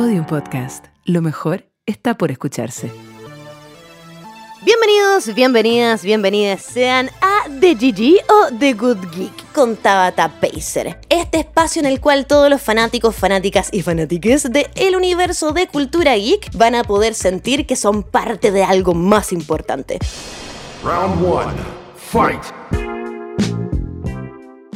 Podium Podcast. Lo mejor está por escucharse. Bienvenidos, bienvenidas, bienvenidas sean a The GG o The Good Geek con Tabata Pacer. Este espacio en el cual todos los fanáticos, fanáticas y fanátiques del universo de cultura geek van a poder sentir que son parte de algo más importante. Round one, fight.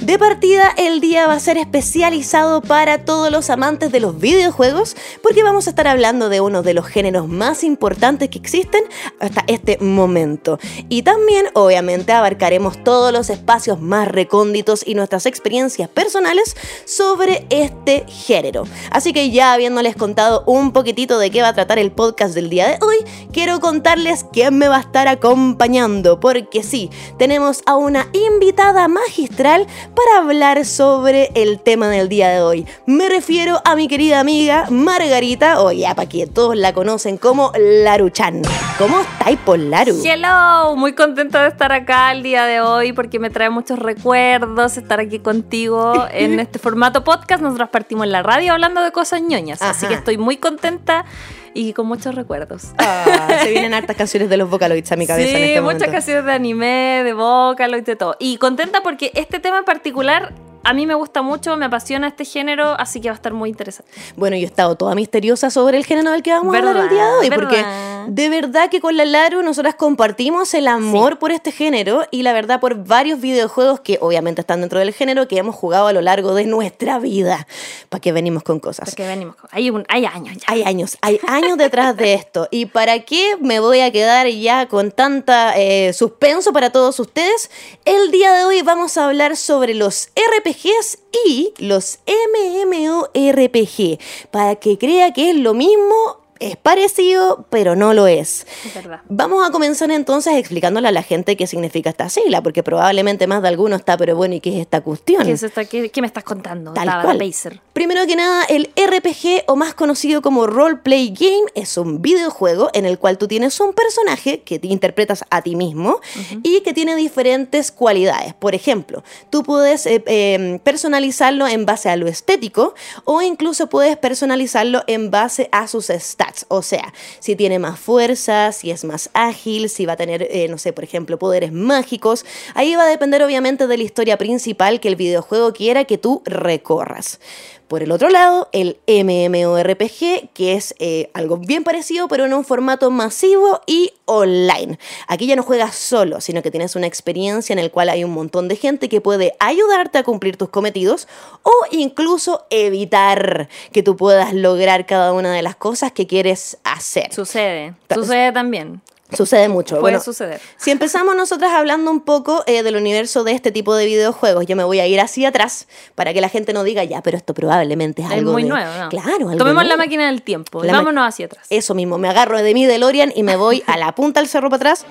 De partida, el día va a ser especializado para todos los amantes de los videojuegos, porque vamos a estar hablando de uno de los géneros más importantes que existen hasta este momento. Y también, obviamente, abarcaremos todos los espacios más recónditos y nuestras experiencias personales sobre este género. Así que ya habiéndoles contado un poquitito de qué va a tratar el podcast del día de hoy, quiero contarles quién me va a estar acompañando, porque sí, tenemos a una invitada magistral para hablar sobre el tema del día de hoy. Me refiero a mi querida amiga Margarita, o ya para que todos la conocen como Laruchan. ¿Cómo estáis por Laru? Hello, muy contenta de estar acá el día de hoy porque me trae muchos recuerdos estar aquí contigo en este formato podcast. Nosotros partimos en la radio hablando de cosas ñoñas, así que estoy muy contenta y con muchos recuerdos. Ah, se vienen hartas canciones de los Vocaloids a mi cabeza sí, en este muchas momento. canciones de anime, de Vocaloid, de todo. Y contenta porque este tema en particular a mí me gusta mucho, me apasiona este género, así que va a estar muy interesante. Bueno, yo he estado toda misteriosa sobre el género del que vamos a hablar el día de hoy, Verdad, porque verdad. de verdad que con la Laru nosotras compartimos el amor por este género y la verdad por varios videojuegos que obviamente están dentro del género que hemos jugado a lo largo de nuestra vida. ¿Para qué venimos con cosas? Porque venimos, con- hay, un, hay años ya. Hay años, hay años detrás de esto. ¿Y para qué me voy a quedar ya con tanta eh, suspenso para todos ustedes? El día de hoy vamos a hablar sobre los Y los MMORPG. Para que crea que es lo mismo, es parecido, pero no lo es. Es verdad. Vamos a comenzar entonces explicándole a la gente qué significa esta sigla, porque probablemente más de alguno está, pero bueno, ¿y qué es esta cuestión? ¿Qué, es esta- qué- qué me estás contando? Tal Tabata cual. Pacer? Primero que nada, el RPG o más conocido como Roleplay Game es un videojuego en el cual tú tienes un personaje que te interpretas a ti mismo y que tiene diferentes cualidades. Por ejemplo, tú puedes eh, eh, personalizarlo en base a lo estético o incluso puedes personalizarlo en base a sus O sea, si tiene más fuerza, si es más ágil, si va a tener, eh, no sé, por ejemplo, poderes mágicos. Ahí va a depender obviamente de la historia principal que el videojuego quiera que tú recorras. Por el otro lado, el MMORPG, que es eh, algo bien parecido, pero en un formato masivo y online. Aquí ya no juegas solo, sino que tienes una experiencia en el cual hay un montón de gente que puede ayudarte a cumplir tus cometidos o incluso evitar que tú puedas lograr cada una de las cosas que quieres hacer. Sucede, sucede también. Sucede mucho. Puede Bueno, suceder. Si empezamos nosotras hablando un poco eh, del universo de este tipo de videojuegos, yo me voy a ir hacia atrás para que la gente no diga, ya, pero esto probablemente es Es algo muy de-". nuevo, ¿no? Claro, algo Tomemos la máquina del tiempo y vámonos hacia atrás. Eso mismo, me agarro de mi DeLorean y me voy a la punta del cerro para atrás.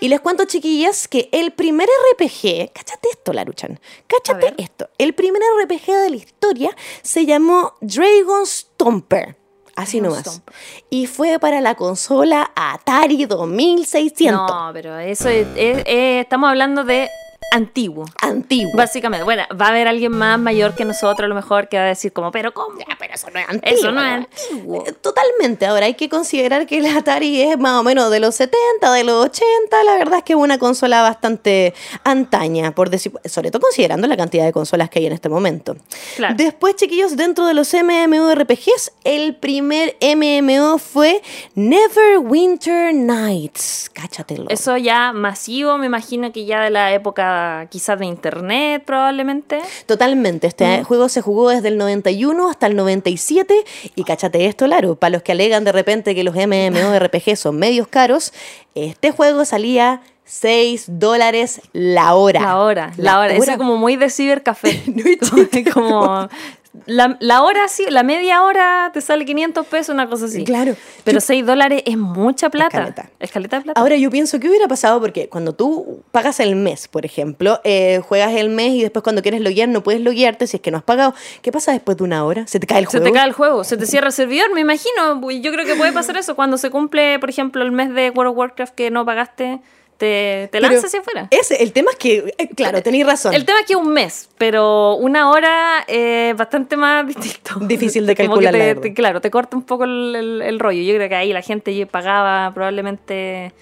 Y les cuento, chiquillas, que el primer RPG, cáchate esto, Laruchan, cáchate esto. El primer RPG de la historia se llamó Dragon Stomper. Así Dragon nomás. Y fue para la consola Atari 2600. No, pero eso es, es- es- estamos hablando de antiguo. Antiguo. Básicamente, bueno, va a haber alguien más mayor que nosotros a lo mejor que va a decir como, pero ¿cómo? Ya, pero eso no es antiguo. Eso no es antiguo. Eh, Totalmente. Ahora hay que considerar que el Atari es más o menos de los 70, de los 80. La verdad es que es una consola bastante antaña, por decir, sobre todo considerando la cantidad de consolas que hay en este momento. Claro. Después, chiquillos, dentro de los MMORPGs, el primer MMO fue Neverwinter Nights. Cáchatelo. Eso ya masivo, me imagino que ya de la época quizás de internet probablemente. Totalmente. Este Mm. juego se jugó desde el 91 hasta el 97. Y cáchate esto, Laro. Para los que alegan de repente que los MMORPG son medios caros, este juego salía 6 dólares la hora. La hora, la, hora. Eso es como muy de cibercafé. No como la, la hora, sí, la media hora te sale 500 pesos, una cosa así. Claro. Pero Yo- 6 dólares es mucha plata. caleta. Es caleta de plata. Ahora yo pienso que hubiera pasado porque cuando tú pagas el mes, por ejemplo, eh, juegas el mes y después cuando quieres loguear no puedes loguearte si es que no has pagado. ¿Qué pasa después de una hora? ¿Se te cae el se juego? te cae el juego, se te cierra el servidor, me imagino. Yo creo que puede pasar eso cuando se cumple, por ejemplo, el mes de World of Warcraft que no pagaste, te te, lanza hacia afuera. Ese, el tema es que, eh, claro, tenéis razón. El tema es que un mes, pero una hora es bastante más distinto. Difícil de calcular, te- te- claro, te corta un poco el, el- el rollo. Yo creo que ahí la gente pagaba probablemente,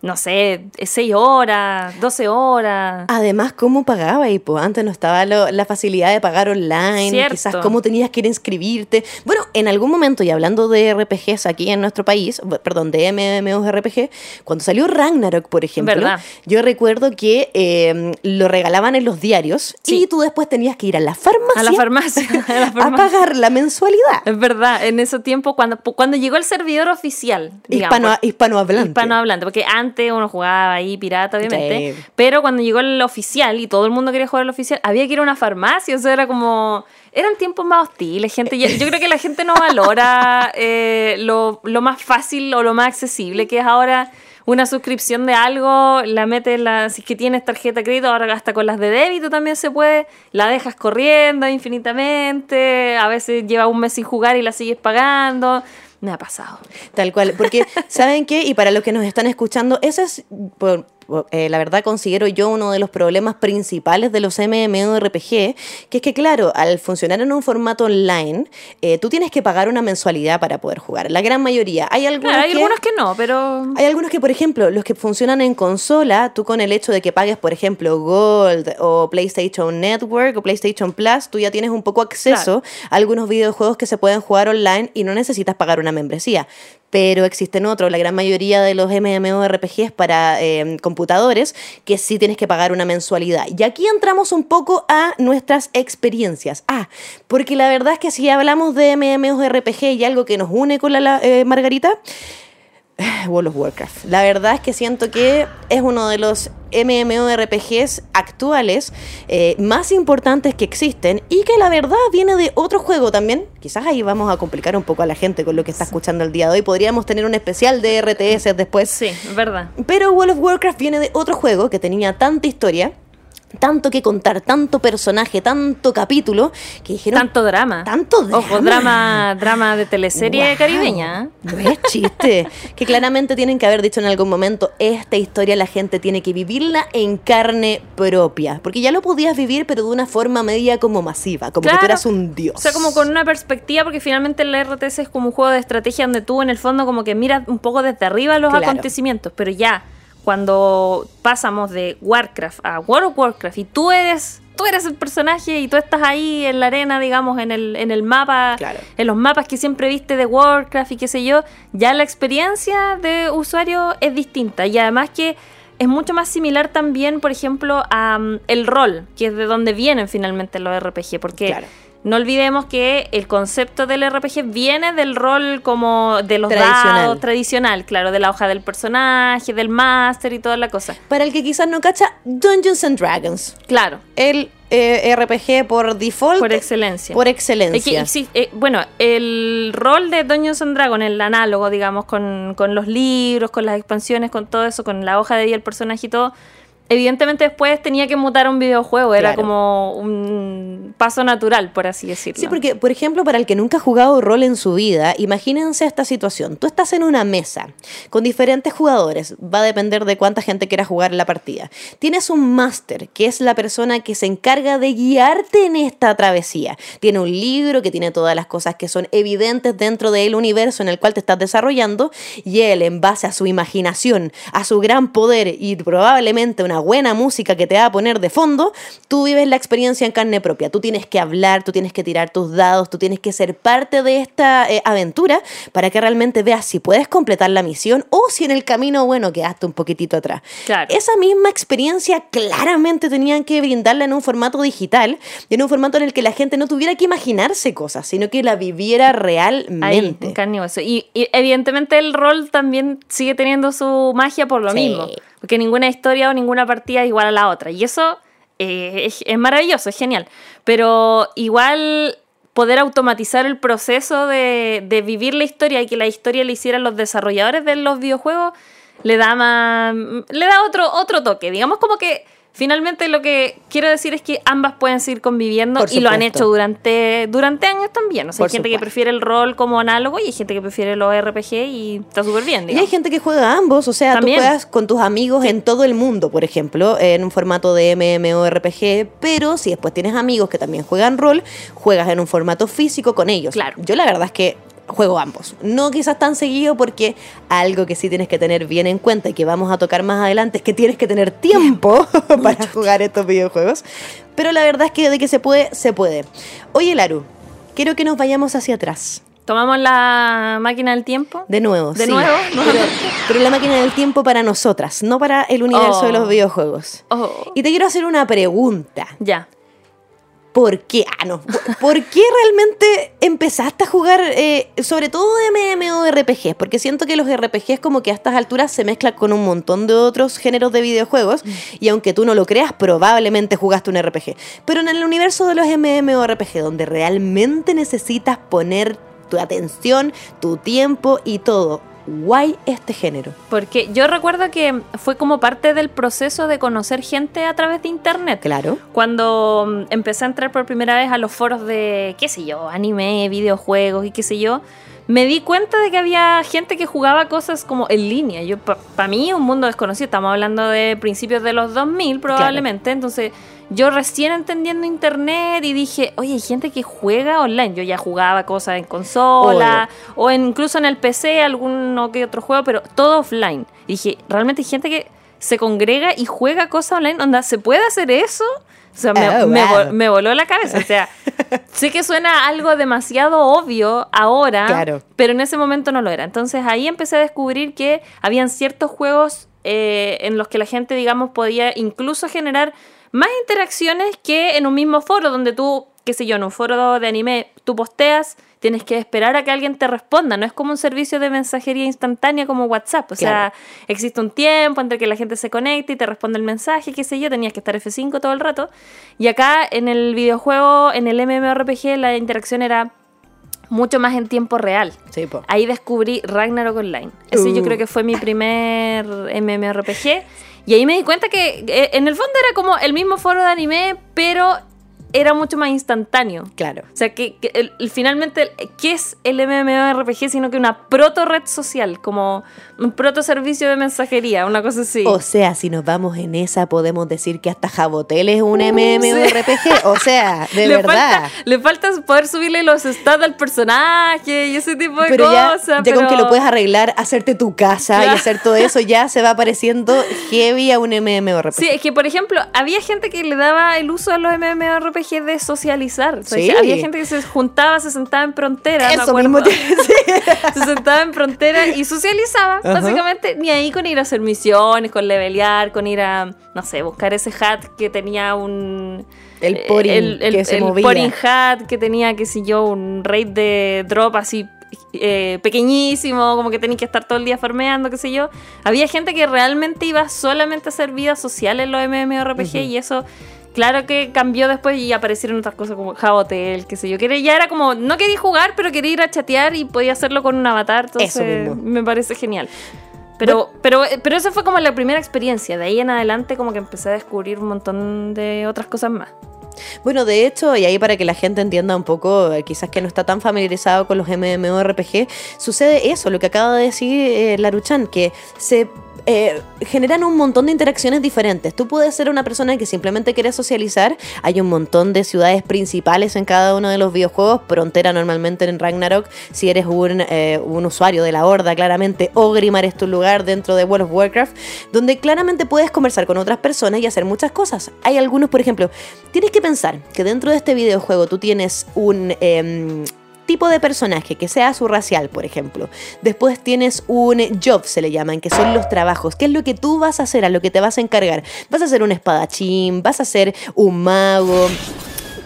no sé, 6 horas, 12 horas. Además, ¿cómo pagaba? Y pues antes no estaba lo- la facilidad de pagar online, Cierto. quizás cómo tenías que ir a inscribirte. Bueno, en algún momento, y hablando de RPGs aquí en nuestro país, perdón, de MMORPG, cuando salió Ragnarok, por ejemplo, Verdad. yo recuerdo que eh, lo regalaban en los diarios Sí. y tú después tenías que ir a la farmacia, A la farmacia. a la a farmacia. pagar la mensualidad. Es verdad, en ese tiempo, cuando, cuando llegó el servidor oficial, digamos, Hispano, hispanohablante. hispanohablante, porque antes uno jugaba ahí pirata, obviamente, Sí. pero cuando llegó el oficial y todo el mundo quería jugar el oficial, había que ir a una farmacia, o sea, era como... Eran tiempos más hostiles, gente. Yo, yo creo que la gente no valora eh, lo, lo más fácil o lo más accesible que es ahora una suscripción de algo, la metes, la, si es que tienes tarjeta de crédito, ahora hasta con las de débito también se puede, la dejas corriendo infinitamente, a veces lleva un mes sin jugar y la sigues pagando. Me ha pasado. Tal cual, porque ¿saben qué? Y para los que nos están escuchando, ese es, por- eh, la verdad considero yo uno de los problemas principales de los MMORPG, que es que claro, al funcionar en un formato online, eh, tú tienes que pagar una mensualidad para poder jugar. La gran mayoría. Hay algunos Claro, hay que... algunos que no, pero... Hay algunos que, por ejemplo, los que funcionan en consola, tú con el hecho de que pagues, por ejemplo, Gold o PlayStation Network o PlayStation Plus, tú ya tienes un poco acceso a algunos videojuegos que se pueden jugar online y no necesitas pagar una membresía. Pero existen otros, la gran mayoría de los MMORPGs para eh, computadores, que sí tienes que pagar una mensualidad. Y aquí entramos un poco a nuestras experiencias. Ah, porque la verdad es que si hablamos de MMORPG y algo que nos une con la, la, eh, Margarita, World of Warcraft. La verdad es que siento que es uno de los MMORPGs actuales eh, más importantes que existen y que la verdad viene de otro juego también. Quizás ahí vamos a complicar un poco a la gente con lo que está escuchando el día de hoy. Podríamos tener un especial de RTS después. Sí, es verdad. Pero World of Warcraft viene de otro juego que tenía tanta historia, tanto que contar, tanto personaje, tanto capítulo, que dijeron... Tanto drama. Tanto drama. Ojo, drama, drama de teleserie caribeña. No es chiste. que claramente tienen que haber dicho en algún momento, esta historia la gente tiene que vivirla en carne propia. Porque ya lo podías vivir, pero de una forma media como masiva, como que tú Claro. eras un dios. O sea, como con una perspectiva, porque finalmente el RTS es como un juego de estrategia donde tú en el fondo como que miras un poco desde arriba los Claro. acontecimientos, pero ya cuando pasamos de Warcraft a World of Warcraft y tú eres tú eres el personaje y tú estás ahí en la arena, digamos, en el, en el mapa, Claro. en los mapas que siempre viste de Warcraft y qué sé yo, ya la experiencia de usuario es distinta y además que es mucho más similar también, por ejemplo, a mm, el rol, que es de donde vienen finalmente los RPG, porque Claro. No olvidemos que el concepto del RPG viene del rol como de los Tradicional. dados tradicional, claro, de la hoja del personaje, del máster y toda la cosa. Para el que quizás no cacha, Dungeons and Dragons. Claro, El eh, RPG por default. por excelencia. Por Es que excelencia. eh, bueno, el rol de Dungeons and Dragons, el análogo, digamos, con, con los libros, con las expansiones, con todo eso, con la hoja de vida del personaje y todo, evidentemente después tenía que mutar a un videojuego, era Claro. como un paso natural, por así decirlo. Sí, porque, por ejemplo, para el que nunca ha jugado rol en su vida, imagínense esta situación. Tú estás en una mesa con diferentes jugadores, va a depender de cuánta gente quiera jugar la partida. Tienes un máster, que es la persona que se encarga de guiarte en esta travesía. Tiene un libro que tiene todas las cosas que son evidentes dentro del universo en el cual te estás desarrollando, y él, en base a su imaginación, a su gran poder y probablemente una buena música que te va a poner de fondo, tú vives la experiencia en carne propia. Tú tienes que hablar, tú tienes que tirar tus dados, tú tienes que ser parte de esta eh, aventura para que realmente veas si puedes completar la misión o si en el camino, bueno, quedaste un poquitito atrás. Claro. Esa misma experiencia claramente tenían que brindarla en un formato digital y en un formato en el que la gente no tuviera que imaginarse cosas, sino que la viviera Ahí, realmente. en carne y hueso. Y, y evidentemente el rol también sigue teniendo su magia por lo Sí. mismo. Porque ninguna historia o ninguna partida es igual a la otra. Y eso eh, es, maravilloso, es genial. Pero igual poder automatizar el proceso de, de vivir la historia y que la historia le hicieran los desarrolladores de los videojuegos le da más le da otro otro toque digamos como que finalmente lo que quiero decir es que ambas pueden seguir conviviendo y lo han hecho durante, durante años también. O sea, Por hay gente que prefiere el rol como análogo y hay gente que prefiere los RPG y está súper bien. Y hay gente que juega ambos, o sea, También. tú juegas con tus amigos en todo el mundo, por ejemplo, en un formato de MMORPG, pero si después tienes amigos que también juegan rol, juegas en un formato físico con ellos. Claro. Yo la verdad es que juego ambos. No quizás tan seguido porque algo que sí tienes que tener bien en cuenta y que vamos a tocar más adelante es que tienes que tener tiempo para jugar estos videojuegos. Pero la verdad es que de que se puede, se puede. Oye, Laru, quiero que nos vayamos hacia atrás. Tomamos la máquina del tiempo. De nuevo, ¿De sí. nuevo? Pero, pero la máquina del tiempo para nosotras, no para el universo Oh. de los videojuegos. Oh. Y te quiero hacer una pregunta. Ya. ¿Por qué? Ah, no. ¿Por qué realmente empezaste a jugar, eh, sobre todo MMORPGs? Porque siento que los RPGs como que a estas alturas se mezclan con un montón de otros géneros de videojuegos y aunque tú no lo creas, probablemente jugaste un RPG. Pero en el universo de los MMORPG, donde realmente necesitas poner tu atención, tu tiempo y todo, guay este género. Porque yo recuerdo que fue como parte del proceso de conocer gente a través de internet. Claro. Cuando mm, empecé a entrar por primera vez a los foros de, qué sé yo, anime, videojuegos y qué sé yo, me di cuenta de que había gente que jugaba cosas como en línea. Yo, para mí, un mundo desconocido. Estamos hablando de principios de los 2000 probablemente. Entonces, yo recién entendiendo internet y dije, oye, hay gente que juega online. Yo ya jugaba cosas en consola o en- incluso en el PC, alguno que otro juego, pero todo offline. Y dije, realmente hay gente que se congrega y juega cosas online. Onda, ¿se puede hacer eso? O sea, me, Oh, me wow. vol- me voló la cabeza. O sea, sé que suena algo demasiado obvio ahora, Claro. pero en ese momento no lo era. Entonces ahí empecé a descubrir que habían ciertos juegos eh, en los que la gente, digamos, podía incluso generar más interacciones que en un mismo foro donde tú, qué sé yo, en un foro de anime, tú posteas, tienes que esperar a que alguien te responda. No es como un servicio de mensajería instantánea como WhatsApp. O Claro. sea, existe un tiempo entre que la gente se conecte y te responde el mensaje, qué sé yo, tenías que estar F5 todo el rato. Y acá en el videojuego, en el MMORPG, la interacción era mucho más en tiempo real. Sí, po. Ahí descubrí Ragnarok Online. Ese yo Uh. creo que fue mi primer MMORPG. Y ahí me di cuenta que eh, en el fondo era como el mismo foro de anime, pero era mucho más instantáneo. Claro. O sea, que, que el- el- finalmente, ¿qué es el MMORPG sino que una proto red social? Como un proto servicio de mensajería, una cosa así. O sea, si nos vamos en esa, podemos decir que hasta Jabotel es un MMORPG. O sea, de le verdad. Falta, le falta poder subirle los stats al personaje y ese tipo de Pero ya, cosas. ya con que pero- lo puedes arreglar, hacerte tu casa y hacer todo eso, ya se va pareciendo heavy a un MMORPG. Sí, es que por ejemplo, había gente que le daba el uso a los MMORPG de socializar. O sea, Sí. Había gente que se juntaba, se sentaba en frontera. me Eso acuerdo. mismo sí. se sentaba en frontera y socializaba, Ajá. básicamente, ni ahí con ir a hacer misiones, con levelear, con ir a, no sé, buscar ese hat que tenía un... El eh, porin el, el- que se el movía. porin hat que tenía, qué sé yo, un rate de drop así eh, pequeñísimo, como que tenía que estar todo el día farmeando, qué sé yo. Había gente que realmente iba solamente a hacer vida social en los MMORPG y eso... Claro que cambió después y aparecieron otras cosas como Hotel, qué sé yo. Que ya era como, no quería jugar, pero quería ir a chatear y podía hacerlo con un avatar. Entonces Eso mismo. me parece genial. Pero, pero, pero esa fue como la primera experiencia. De ahí en adelante como que empecé a descubrir un montón de otras cosas más. Bueno, de hecho, y ahí para que la gente entienda un poco, eh, quizás que no está tan familiarizado con los MMORPG, sucede eso, lo que acaba de decir eh, Laruchan, que se eh, generan un montón de interacciones diferentes. Tú puedes ser una persona que simplemente quiere socializar. Hay un montón de ciudades principales en cada uno de los videojuegos. Frontera normalmente en Ragnarok. Si eres un, eh, un usuario de la Horda, claramente Ogrimar es tu lugar dentro de World of Warcraft, donde claramente puedes conversar con otras personas y hacer muchas cosas. Hay algunos, por ejemplo, tienes que pensar que dentro de este videojuego tú tienes un... em, tipo de personaje, que sea su racial, por ejemplo. Después tienes un job, se le llaman, que son los trabajos. ¿Qué es lo que tú vas a hacer, a lo que te vas a encargar? Vas a ser un espadachín, vas a ser un mago.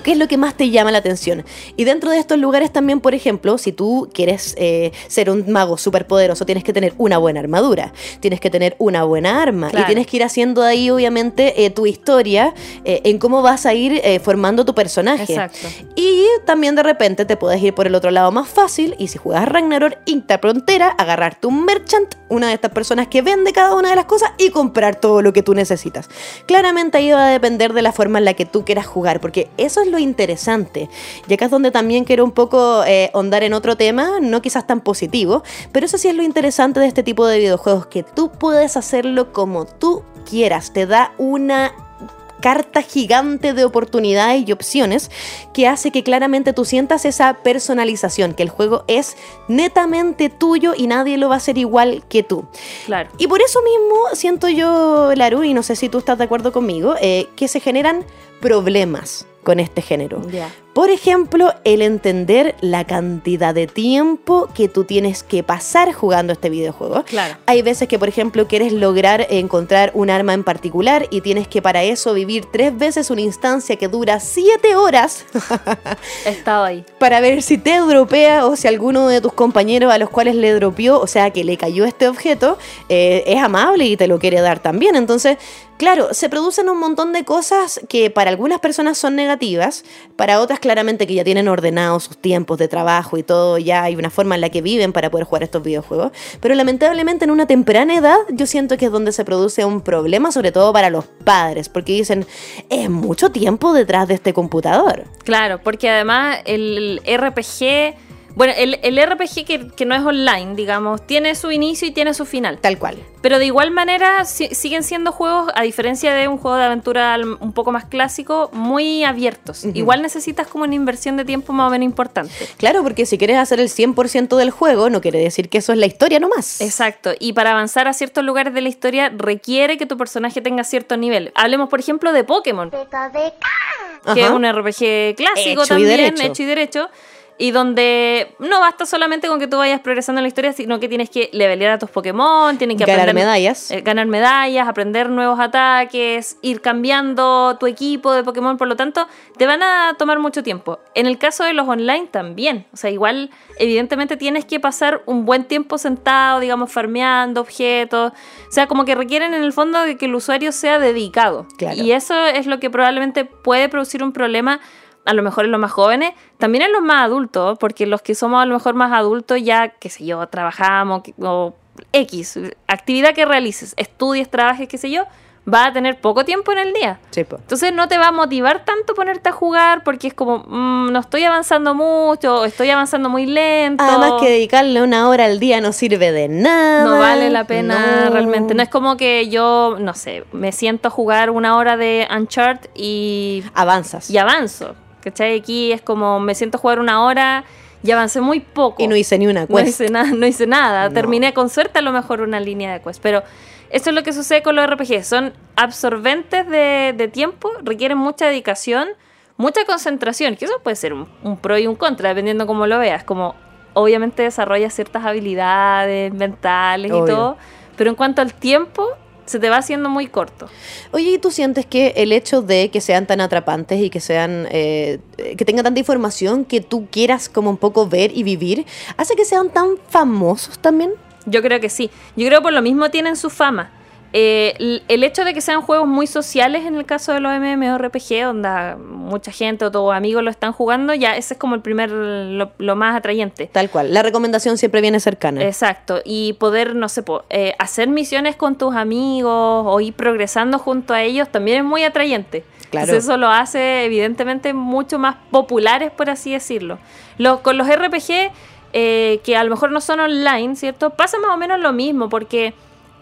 ¿Qué es lo que más te llama la atención? Y dentro de estos lugares también, por ejemplo, si tú quieres eh, ser un mago superpoderoso, tienes que tener una buena armadura, tienes que tener una buena arma Claro. y tienes que ir haciendo ahí, obviamente, eh, tu historia eh, en cómo vas a ir formando tu personaje. Exacto. Y también de repente te puedes ir por el otro lado más fácil y si juegas Ragnarok, Frontera, agarrarte un merchant, una de estas personas que vende cada una de las cosas y comprar todo lo que tú necesitas. Claramente ahí va a depender de la forma en la que tú quieras jugar, porque eso es lo interesante. Y acá es donde también quiero un poco eh, ondar en otro tema, no quizás tan positivo, pero eso sí es lo interesante de este tipo de videojuegos, que tú puedes hacerlo como tú quieras, te da una carta gigante de oportunidades y opciones que hace que claramente tú sientas esa personalización, que el juego es netamente tuyo y nadie lo va a hacer igual que tú. Claro. Y por eso mismo siento yo, Laru, y no sé si tú estás de acuerdo conmigo, eh, que se generan problemas con este género. Por ejemplo, el entender la cantidad de tiempo que tú tienes que pasar jugando este videojuego. Claro. Hay veces que, por ejemplo, quieres lograr encontrar un arma en particular y tienes que para eso vivir tres veces una instancia que dura siete horas He estado ahí. para ver si te dropea o si alguno de tus compañeros a los cuales le dropeó, o sea, que le cayó este objeto, eh, es amable y te lo quiere dar también. Entonces, claro, se producen un montón de cosas que para algunas personas son negativas, para otras claramente que ya tienen ordenados sus tiempos de trabajo y todo, ya hay una forma en la que viven para poder jugar estos videojuegos. Pero lamentablemente en una temprana edad yo siento que es donde se produce un problema, sobre todo para los padres, porque dicen, es mucho tiempo detrás de este computador. Claro, porque además el RPG, bueno, el, el RPG que, que no es online, digamos, tiene su inicio y tiene su final. Tal cual. Pero de igual manera si- siguen siendo juegos, a diferencia de un juego de aventura un poco más clásico, muy abiertos. Igual necesitas como una inversión de tiempo más o menos importante. Claro, porque si quieres hacer el 100% del juego, no quiere decir que eso es la historia nomás. Exacto, y para avanzar a ciertos lugares de la historia requiere que tu personaje tenga cierto nivel. Hablemos, por ejemplo, de Pokémon, que Ajá. es un RPG clásico Hecho también, hecho y derecho, y donde no basta solamente con que tú vayas progresando en la historia, sino que tienes que levelear a tus Pokémon, tienes que Ganar aprender, medallas. eh, ganar medallas, aprender nuevos ataques, ir cambiando tu equipo de Pokémon, por lo tanto, te van a tomar mucho tiempo. En el caso de los online también, o sea, igual evidentemente tienes que pasar un buen tiempo sentado, digamos, farmeando objetos, o sea, como que requieren en el fondo de que el usuario sea dedicado. Claro. Y eso es lo que probablemente puede producir un problema a lo mejor en los más jóvenes, también en los más adultos, porque los que somos a lo mejor más adultos ya, qué sé yo, trabajamos o X, actividad que realices, estudies, trabajes, qué sé yo, va a tener poco tiempo en el día. Sí. Entonces no te va a motivar tanto ponerte a jugar porque es como, mm, no estoy avanzando mucho, estoy avanzando muy lento. Además que dedicarle una hora al día no sirve de nada. No vale la pena No. realmente. No es como que yo, no sé, me siento a jugar una hora de Uncharted y Avanzas. y avanzo. ¿Cachai? Aquí es como me siento a jugar una hora y avancé muy poco. Y no hice ni una No quest. hice, nada, no hice nada. No. Terminé con suerte a lo mejor una línea de quest. Pero esto es lo que sucede con los RPG. Son absorbentes de, de tiempo, requieren mucha dedicación, mucha concentración. Que eso puede ser un, un pro y un contra, dependiendo cómo lo veas. Como obviamente desarrolla ciertas habilidades mentales y Obvio. todo. Pero en cuanto al tiempo, se te va haciendo muy corto. Oye, ¿y tú sientes que el hecho de que sean tan atrapantes y que sean eh, que tenga tanta información que tú quieras como un poco ver y vivir, hace que sean tan famosos también? Yo creo que sí. Yo creo que por lo mismo tienen su fama. Eh, el hecho de que sean juegos muy sociales en el caso de los MMORPG, donde mucha gente o tus amigos lo están jugando, ya ese es como el primer, lo, lo más atrayente. Tal cual. La recomendación siempre viene cercana. Exacto, y poder, no sé, po, eh, hacer misiones con tus amigos o ir progresando junto a ellos también es muy atrayente. Claro. Entonces eso lo hace evidentemente mucho más populares, por así decirlo. Los, con los RPG, eh, que a lo mejor no son online, ¿cierto? Pasa más o menos lo mismo, porque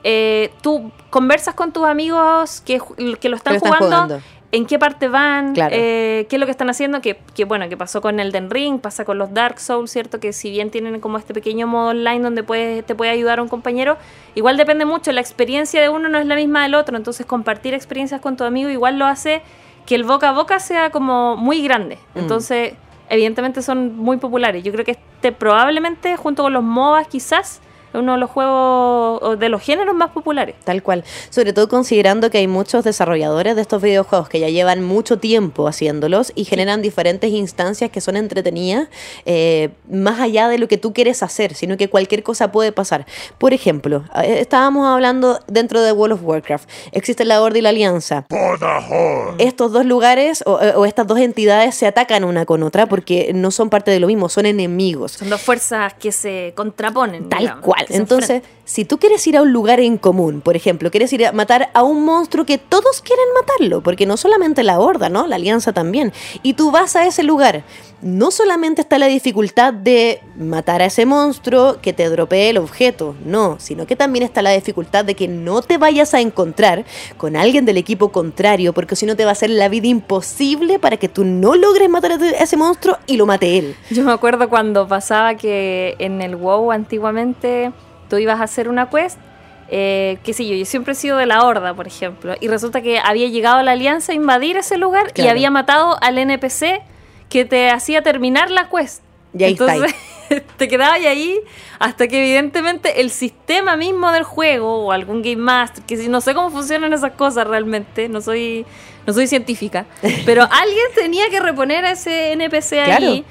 eh, tú conversas con tus amigos que, lo están, lo están jugando, jugando. en qué parte van, Claro. eh, qué es lo que están haciendo, que, que bueno, que pasó con Elden Ring, pasa con los Dark Souls, ¿cierto? Que si bien tienen como este pequeño modo online donde puedes, te puede ayudar un compañero, igual depende mucho, la experiencia de uno no es la misma del otro, entonces compartir experiencias con tu amigo igual lo hace que el boca a boca sea como muy grande. Mm. Entonces, evidentemente son muy populares. Yo creo que este probablemente, junto con los MOBAs quizás, uno de los juegos o de los géneros más populares. Tal cual. Sobre todo considerando que hay muchos desarrolladores de estos videojuegos que ya llevan mucho tiempo haciéndolos y generan diferentes instancias que son entretenidas eh, más allá de lo que tú quieres hacer, sino que cualquier cosa puede pasar. Por ejemplo, eh, estábamos hablando dentro de World of Warcraft. Existe la Horde y la Alianza. Estos dos lugares o, o estas dos entidades se atacan una con otra porque no son parte de lo mismo, son enemigos. Son dos fuerzas que se contraponen. Tal digamos, cual. Entonces. Si tú quieres ir a un lugar en común, por ejemplo, quieres ir a matar a un monstruo que todos quieren matarlo, porque no solamente la horda, ¿no? La alianza también. Y tú vas a ese lugar. No solamente está la dificultad de matar a ese monstruo, que te dropee el objeto, no, sino que también está la dificultad de que no te vayas a encontrar con alguien del equipo contrario, porque si no te va a hacer la vida imposible para que tú no logres matar a ese monstruo y lo mate él. Yo me acuerdo cuando pasaba que en el WoW antiguamente tú ibas a hacer una quest, eh, qué sé yo, yo siempre he sido de la Horda, por ejemplo, y resulta que había llegado la Alianza a invadir ese lugar y había matado al NPC que te hacía terminar la quest. Y ahí está Entonces te quedabas ahí hasta que evidentemente el sistema mismo del juego o algún Game Master, que si no sé cómo funcionan esas cosas realmente, no soy, no soy científica, pero alguien tenía que reponer a ese NPC ahí. Claro.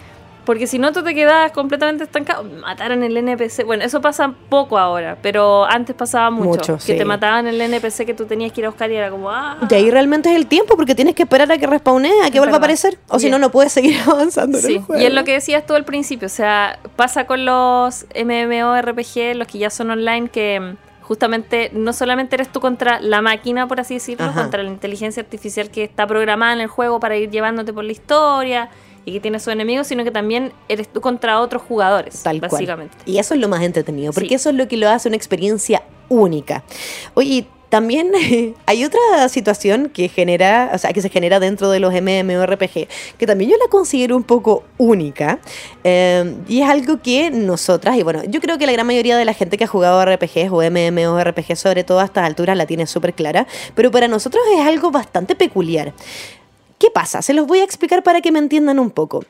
Porque si no, tú te quedabas completamente estancado. Mataron el NPC. Bueno, eso pasa poco ahora, pero antes pasaba mucho. Mucho, que sí. te mataban el NPC que tú tenías que ir a buscar y era como, ah. Y ahí realmente es el tiempo, porque tienes que esperar a que respawnee, a que Es vuelva a aparecer. O si no, no puedes seguir avanzando en Sí, el juego. y es lo que decías tú al principio, o sea, pasa con los MMORPG, los que ya son online, que justamente no solamente eres tú contra la máquina, por así decirlo, Ajá. contra la inteligencia artificial que está programada en el juego para ir llevándote por la historia y que tiene sus enemigos, sino que también eres tú contra otros jugadores, Tal cual. básicamente. Y eso es lo más entretenido, porque Sí. eso es lo que lo hace una experiencia única. Oye, también hay otra situación que genera, o sea, que se genera dentro de los MMORPG, que también yo la considero un poco única, eh, y es algo que nosotras, y bueno, yo creo que la gran mayoría de la gente que ha jugado RPGs o MMORPG, sobre todo a estas alturas, la tiene súper clara, pero para nosotros es algo bastante peculiar. ¿Qué pasa? Se los voy a explicar para que me entiendan un poco.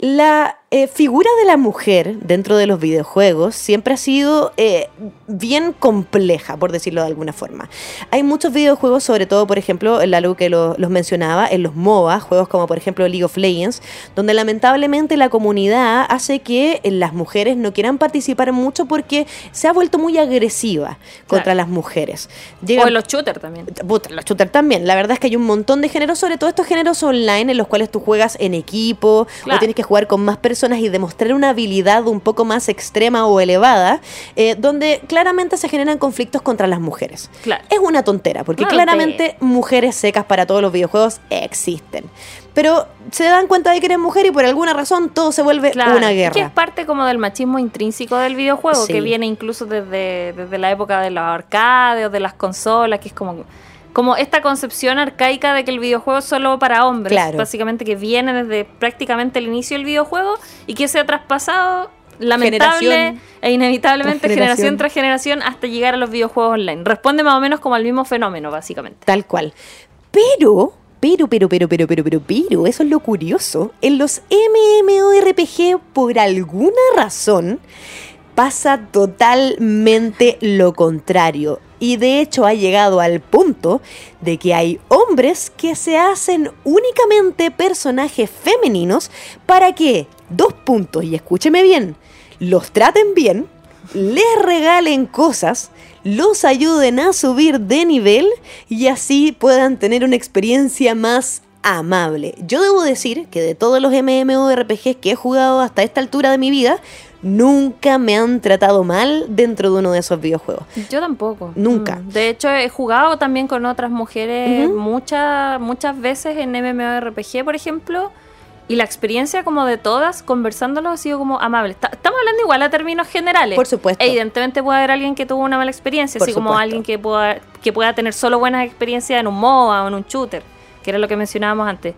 La eh, figura de la mujer dentro de los videojuegos siempre ha sido eh, bien compleja, por decirlo de alguna forma. Hay muchos videojuegos, sobre todo, por ejemplo, el algo que lo- los mencionaba, en los MOBA, juegos como por ejemplo League of Legends, donde lamentablemente la comunidad hace que eh, las mujeres no quieran participar mucho porque se ha vuelto muy agresiva contra Claro. las mujeres. O en los shooters también. Los shooters también. La verdad es que hay un montón de géneros, sobre todo estos géneros online en los cuales tú juegas en equipo Claro. o tienes que jugar con más personas y demostrar una habilidad un poco más extrema o elevada, eh, donde claramente se generan conflictos contra las mujeres. Claro. Es una tontera, porque Una claramente mujeres secas para todos los videojuegos existen. Pero se dan cuenta de que eres mujer y por alguna razón todo se vuelve Claro, una y Que es guerra. parte como del machismo intrínseco del videojuego, Sí. que viene incluso desde, desde la época de los arcades o de las consolas, que es como, como esta concepción arcaica de que el videojuego es solo para hombres, Claro. básicamente que viene desde prácticamente el inicio del videojuego y que se ha traspasado lamentable Generación e inevitablemente tras generación. generación. tras generación hasta llegar a los videojuegos online. Responde más o menos como al mismo fenómeno, básicamente. Tal cual. Pero, pero, pero, pero, pero, pero, pero, pero, eso es lo curioso. En los MMORPG, por alguna razón, pasa totalmente lo contrario. Y de hecho ha llegado al punto de que hay hombres que se hacen únicamente personajes femeninos para que, dos puntos, y escúcheme bien, los traten bien, les regalen cosas, los ayuden a subir de nivel y así puedan tener una experiencia más amable. Yo debo decir que de todos los MMORPGs que he jugado hasta esta altura de mi vida, nunca me han tratado mal dentro de uno de esos videojuegos. Yo tampoco. Nunca. Mm. De hecho, he jugado también con otras mujeres muchas muchas veces en MMORPG, por ejemplo. Y la experiencia como de todas, conversándolo, ha sido como amable. Ta- Estamos hablando igual a términos generales. Por supuesto. Evidentemente puede haber alguien que tuvo una mala experiencia, Por así como alguien que pueda, que pueda tener solo buenas experiencias en un MOBA o en un shooter, que era lo que mencionábamos antes.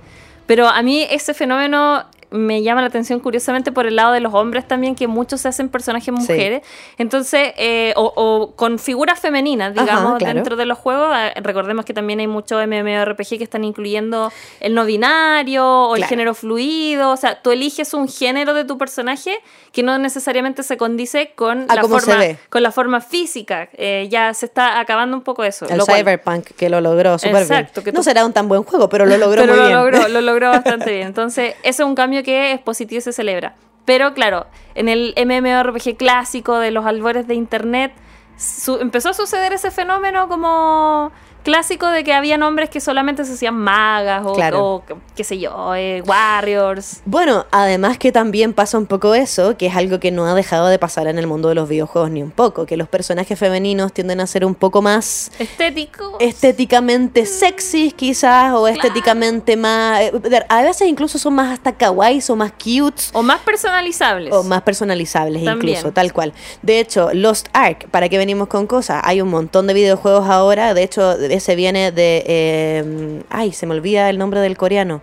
Pero a mí ese fenómeno me llama la atención curiosamente por el lado de los hombres también, que muchos se hacen personajes mujeres. Entonces, eh, o, o con figuras femeninas, Ajá, digamos, claro. dentro de los juegos. Eh, Recordemos que también hay muchos MMORPG que están incluyendo el no binario o el Claro. género fluido. O sea, tú eliges un género de tu personaje que no necesariamente se condice con, A la, forma, con la forma física. Eh, ya se está acabando un poco eso. El lo cual- Cyberpunk que lo logró súper bien. Que No será un tan buen juego, pero lo logró pero muy lo bien. logró, lo logró bastante bien. Entonces, eso es un cambio que es positivo y se celebra. Pero claro, en el MMORPG clásico de los albores de internet, su- empezó a suceder ese fenómeno como clásico de que había hombres que solamente se hacían magas o, Claro. o qué sé yo, eh, warriors. Bueno, además que también pasa un poco eso, que es algo que no ha dejado de pasar en el mundo de los videojuegos ni un poco, que los personajes femeninos tienden a ser un poco más Estético. estéticamente sexys quizás o estéticamente más eh, a veces incluso son más hasta kawaii o más cute o más personalizables. o más personalizables También. incluso, tal cual. De hecho, Lost Ark, ¿para qué venimos con cosas? Hay un montón de videojuegos ahora, de hecho, ese viene de... eh, ay, se me olvida el nombre del coreano.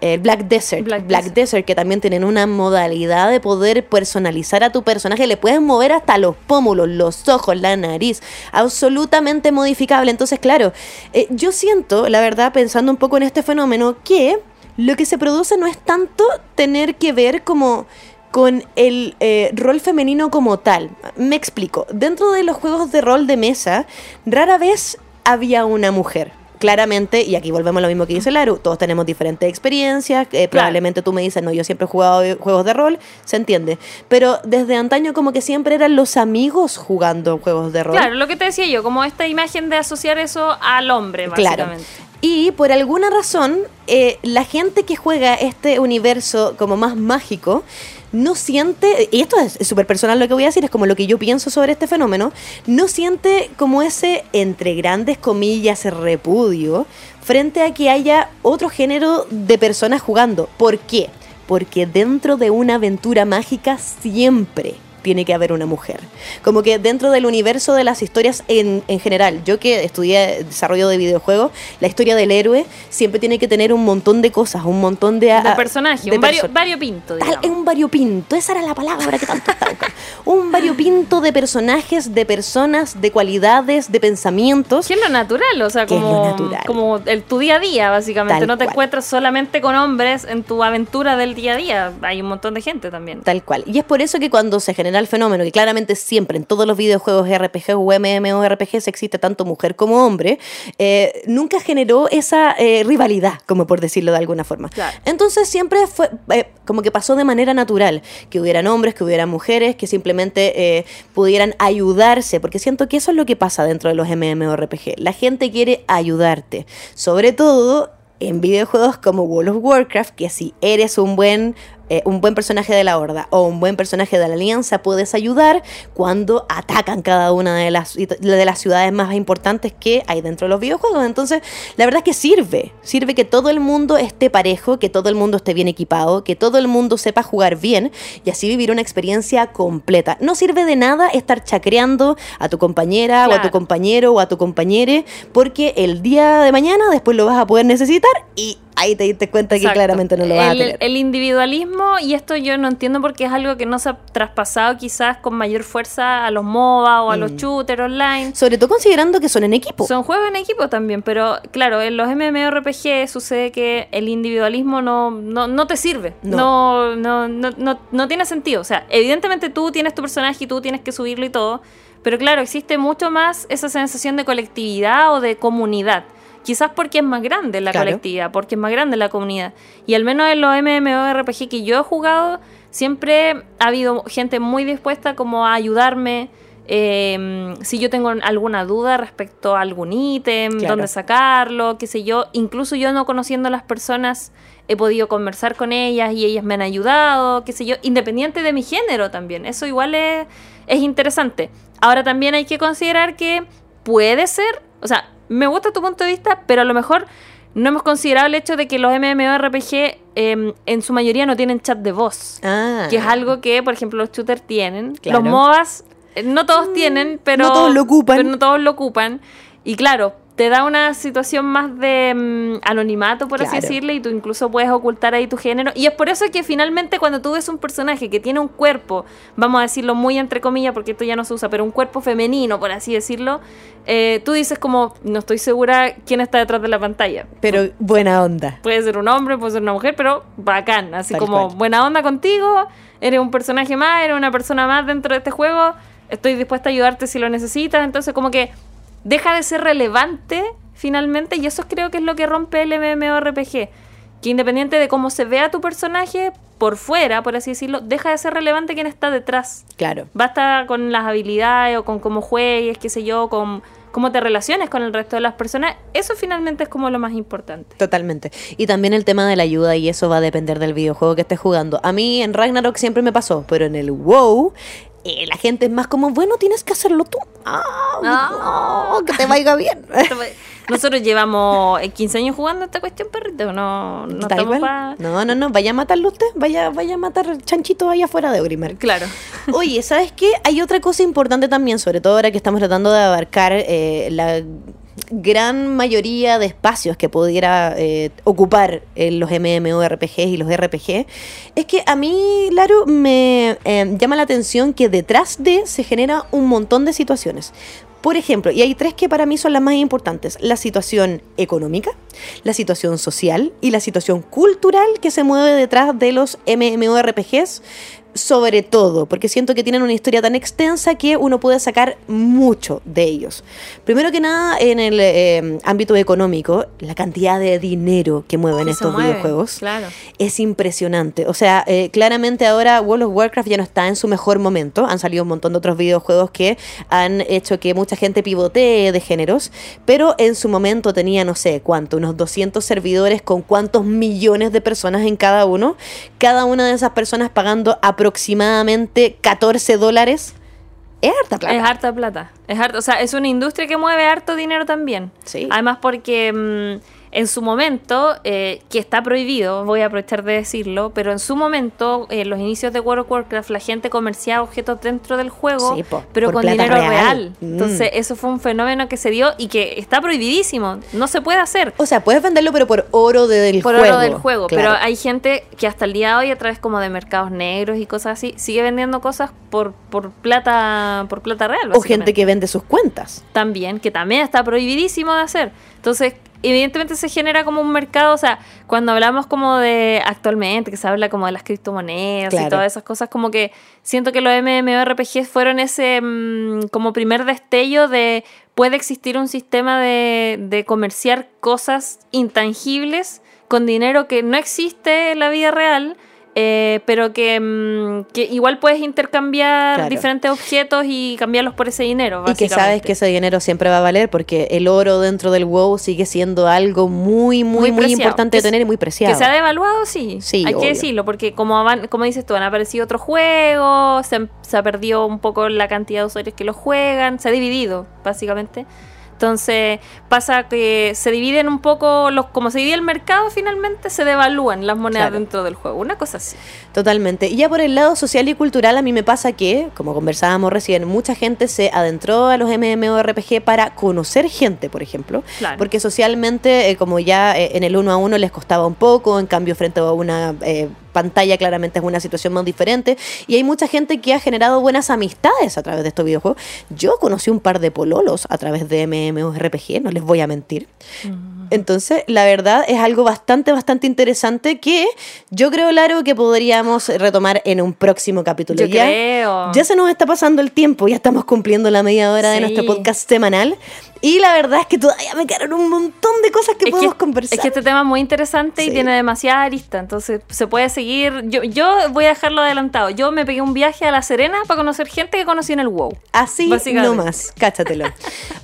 El Black Desert. Black Black, Desert. Desert, que también tienen una modalidad de poder personalizar a tu personaje. Le puedes mover hasta los pómulos, los ojos, la nariz. Absolutamente modificable. Entonces, claro, eh, yo siento, la verdad, pensando un poco en este fenómeno, que lo que se produce no es tanto tener que ver como con el eh, rol femenino como tal. Me explico. Dentro de los juegos de rol de mesa, rara vez había una mujer. Claramente, y aquí volvemos a lo mismo que dice Laru, todos tenemos diferentes experiencias, eh, probablemente tú me dices, no, yo siempre he jugado juegos de rol, se entiende, pero desde antaño como que siempre eran los amigos jugando juegos de rol. Claro, lo que te decía yo, como esta imagen de asociar eso al hombre, Claro. básicamente. Y por alguna razón, eh, la gente que juega este universo como más mágico no siente, y esto es súper personal lo que voy a decir, es como lo que yo pienso sobre este fenómeno, no siente como ese, entre grandes comillas, repudio frente a que haya otro género de personas jugando. ¿Por qué? Porque dentro de una aventura mágica siempre tiene que haber una mujer. Como que dentro del universo de las historias en, en general, yo que estudié desarrollo de videojuegos, la historia del héroe siempre tiene que tener un montón de cosas, un montón de... De ah, personaje, de un vario, perso- variopinto, Tal, digamos. es un variopinto, esa era la palabra que tanto estaba. Un variopinto de personajes, de personas, de cualidades, de pensamientos. Que es lo natural, o sea, como, natural. como el, tu día a día, básicamente. Tal no te cual. encuentras solamente con hombres en tu aventura del día a día. Hay un montón de gente también. Tal cual. Y es por eso que cuando se genera el fenómeno, que claramente siempre en todos los videojuegos RPG o MMORPGs existe tanto mujer como hombre, eh, nunca generó esa eh, rivalidad, como por decirlo de alguna forma. Claro. Entonces siempre fue eh, como que pasó de manera natural, que hubieran hombres, que hubieran mujeres, que simplemente pudieran ayudarse, porque siento que eso es lo que pasa dentro de los MMORPG. La gente quiere ayudarte, sobre todo en videojuegos como World of Warcraft, que si eres un buen, eh, un buen personaje de la Horda o un buen personaje de la Alianza, puedes ayudar cuando atacan cada una de las, de las ciudades más importantes que hay dentro de los videojuegos. Entonces, la verdad es que sirve. Sirve que todo el mundo esté parejo, que todo el mundo esté bien equipado, que todo el mundo sepa jugar bien y así vivir una experiencia completa. No sirve de nada estar chacreando a tu compañera o a tu compañero o a tu compañere, porque el día de mañana después lo vas a poder necesitar y ahí te diste cuenta que Exacto. claramente no lo vas a el, tener. el individualismo, y esto yo no entiendo porque es algo que no se ha traspasado quizás con mayor fuerza a los MOBA o a Mm. los shooters online. Sobre todo considerando que son en equipo. Son juegos en equipo también, pero claro, en los MMORPG sucede que el individualismo no, no, no te sirve. No. No. No, no, no, no tiene sentido. O sea, evidentemente tú tienes tu personaje y tú tienes que subirlo y todo, pero claro, existe mucho más esa sensación de colectividad o de comunidad. Quizás porque es más grande la Claro. colectividad, porque es más grande la comunidad. Y al menos en los MMORPG que yo he jugado, siempre ha habido gente muy dispuesta como a ayudarme. eh, si yo tengo alguna duda respecto a algún ítem, Claro. dónde sacarlo, qué sé yo. Incluso yo no conociendo a las personas, he podido conversar con ellas y ellas me han ayudado, qué sé yo, independiente de mi género también. Eso igual es, es interesante. Ahora también hay que considerar que puede ser, o sea, me gusta tu punto de vista, pero a lo mejor no hemos considerado el hecho de que los MMORPG eh, en su mayoría no tienen chat de voz. Ah. Que es algo que, por ejemplo, los shooters tienen. Claro. Los MOBAs, eh, no todos tienen, pero. no todos lo ocupan. pero no todos lo ocupan. Y claro, te da una situación más de mm, anonimato, por así Claro. decirle, y tú incluso puedes ocultar ahí tu género. Y es por eso que finalmente cuando tú ves un personaje que tiene un cuerpo, vamos a decirlo muy entre comillas, porque esto ya no se usa, pero un cuerpo femenino, por así decirlo, eh, tú dices como, no estoy segura quién está detrás de la pantalla. Pero buena onda. Puede ser un hombre, puede ser una mujer, pero bacán. Así Tal como cual. buena onda contigo, eres un personaje más, eres una persona más dentro de este juego, estoy dispuesta a ayudarte si lo necesitas. Entonces como que deja de ser relevante finalmente y eso creo que es lo que rompe el MMORPG. Que independiente de cómo se vea tu personaje por fuera, por así decirlo, deja de ser relevante quién está detrás. Claro. Basta con las habilidades o con cómo juegues, qué sé yo, con cómo te relaciones con el resto de las personas. Eso finalmente es como lo más importante. Totalmente. Y también el tema de la ayuda y eso va a depender del videojuego que estés jugando. A mí en Ragnarok siempre me pasó, pero en el WoW eh, la gente es más como, bueno, tienes que hacerlo tú. Ah, no, que te vaya bien. Nosotros llevamos eh, 15 años jugando esta cuestión, perrito. No, no pa- No, no, no, vaya a matarlo usted, vaya, vaya a matar chanchitos allá afuera de Eurimer. Claro. Oye, ¿sabes qué? Hay otra cosa importante también, sobre todo ahora que estamos tratando de abarcar eh, la gran mayoría de espacios que pudiera eh, ocupar eh, los MMORPGs y los RPG, es que a mí, Laro, me eh, llama la atención que detrás de se genera un montón de situaciones. Por ejemplo, y hay tres que para mí son las más importantes, la situación económica, la situación social y la situación cultural que se mueve detrás de los MMORPGs, sobre todo, porque siento que tienen una historia tan extensa que uno puede sacar mucho de ellos. Primero que nada, en el eh, ámbito económico, la cantidad de dinero que mueven Que estos mueve, videojuegos claro. es impresionante. O sea, eh, claramente ahora World of Warcraft ya no está en su mejor momento. Han salido un montón de otros videojuegos que han hecho que mucha gente pivotee de géneros, pero en su momento tenía, no sé cuánto, unos 200 servidores con cuántos millones de personas en cada uno. Cada una de esas personas pagando aproximadamente 14 dólares. Es harta plata. Es harta plata. Es harta, o sea, es una industria que mueve harto dinero también. Sí. Además porque mm, en su momento, eh, que está prohibido, voy a aprovechar de decirlo, pero en su momento, en los inicios de World of Warcraft, la gente comerciaba objetos dentro del juego, Sí, po, pero por con dinero real. real. Mm. Entonces, eso fue un fenómeno que se dio y que está prohibidísimo. No se puede hacer. O sea, puedes venderlo, pero por oro del por juego. oro del juego. Claro. Pero hay gente que hasta el día de hoy, a través como de mercados negros y cosas así, sigue vendiendo cosas por, por plata por plata real. O gente que vende sus cuentas. también, que también está prohibidísimo de hacer. Entonces, evidentemente se genera como un mercado, o sea, cuando hablamos como de actualmente, que se habla como de las criptomonedas y todas esas cosas, como que siento que los MMORPG fueron ese mm, como primer destello de puede existir un sistema de, de comerciar cosas intangibles con dinero que no existe en la vida real. Eh, pero que, mm, que igual puedes intercambiar Claro. diferentes objetos y cambiarlos por ese dinero. Y que sabes que ese dinero siempre va a valer porque el oro dentro del WoW sigue siendo algo muy, muy, Muy importante de tener y muy preciado. Que se ha devaluado, sí. Sí, Hay obvio. que decirlo, porque como, van, como dices tú, han aparecido otros juegos, se, se ha perdido un poco la cantidad de usuarios que lo juegan, se ha dividido, básicamente. Entonces pasa que se dividen un poco, los como se divide el mercado finalmente, se devalúan las monedas Claro. dentro del juego. Una cosa así. Totalmente. Y ya por el lado social y cultural, a mí me pasa que, como conversábamos recién, mucha gente se adentró a los MMORPG para conocer gente, por ejemplo. Claro. Porque socialmente, eh, como ya eh, en el uno a uno les costaba un poco, en cambio, frente a una eh, pantalla, claramente es una situación más diferente. Y hay mucha gente que ha generado buenas amistades a través de estos videojuegos. Yo conocí un par de pololos a través de MMORPG, no les voy a mentir. Entonces, la verdad es algo bastante, bastante interesante que yo creo, Laro, que podríamos retomar en un próximo capítulo. Yo ya, creo. ya se nos está pasando el tiempo, ya estamos cumpliendo la media hora de nuestro podcast semanal. Y la verdad es que todavía me quedaron un montón de cosas que Es podemos que, conversar. es que este tema es muy interesante Sí. y tiene demasiada arista, entonces se puede seguir. Yo, yo voy a dejarlo adelantado. Yo me pegué un viaje a La Serena para conocer gente que conocí en el WoW. Así Básicamente. nomás, cáchatelo.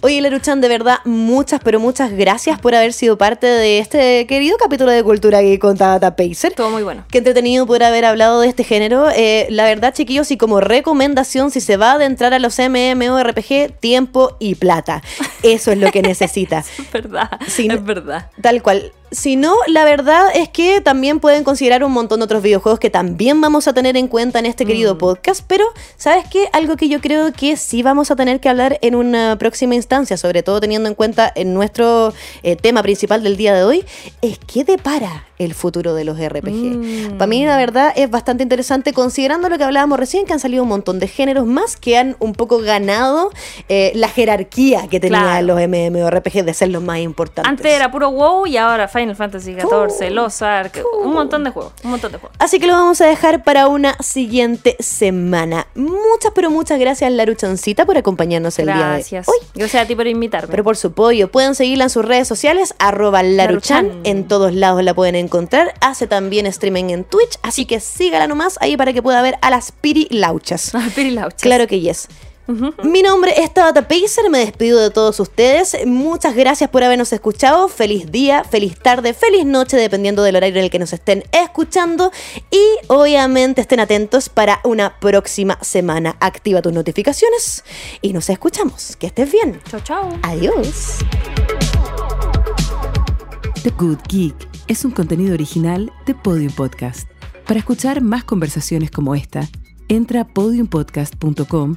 Oye, Leruchan, de verdad, muchas, pero muchas gracias por haber sido parte de este querido capítulo de Cultura que con Tabata Pacer. Estuvo muy bueno. Qué entretenido poder haber hablado de este género. Eh, la verdad, chiquillos, y como recomendación, si se va a adentrar a los MMORPG, tiempo y plata. Eso es lo que necesita. Es verdad. Sí, no- es verdad. Tal cual. Si no, la verdad es que también pueden considerar un montón de otros videojuegos que también vamos a tener en cuenta en este querido podcast. Pero, ¿sabes qué? Algo que yo creo que sí vamos a tener que hablar en una próxima instancia, sobre todo teniendo en cuenta en nuestro eh, tema principal del día de hoy, es qué depara el futuro de los RPG. Para mí, la verdad, es bastante interesante considerando lo que hablábamos recién, que han salido un montón de géneros más que han un poco ganado eh, la jerarquía que tenían Claro. los MMORPG de ser los más importantes. Antes era puro WoW y ahora Final Fantasy XIV, Los Ark, un montón de juegos, un montón de juegos. Así que lo vamos a dejar para una siguiente semana. Muchas, pero muchas gracias, Laruchancita, por acompañarnos el día Gracias. de hoy. Gracias a ti por invitarme. Pero por su apoyo, pueden seguirla en sus redes sociales, arroba Laruchan, Laruchan. en todos lados la pueden encontrar. Hace también streaming en Twitch, así que sígala nomás ahí para que pueda ver a las Piri Lauchas. Ah, Pirilauchas. Claro que yes. Mi nombre es Tabata Pacer, me despido de todos ustedes. Muchas gracias por habernos escuchado. Feliz día, feliz tarde, feliz noche, dependiendo del horario en el que nos estén escuchando. Y obviamente estén atentos para una próxima semana. Activa tus notificaciones y nos escuchamos. Que estés bien. Chao, chao. Adiós. The Good Geek es un contenido original de Podium Podcast. Para escuchar más conversaciones como esta, entra a podiumpodcast.com,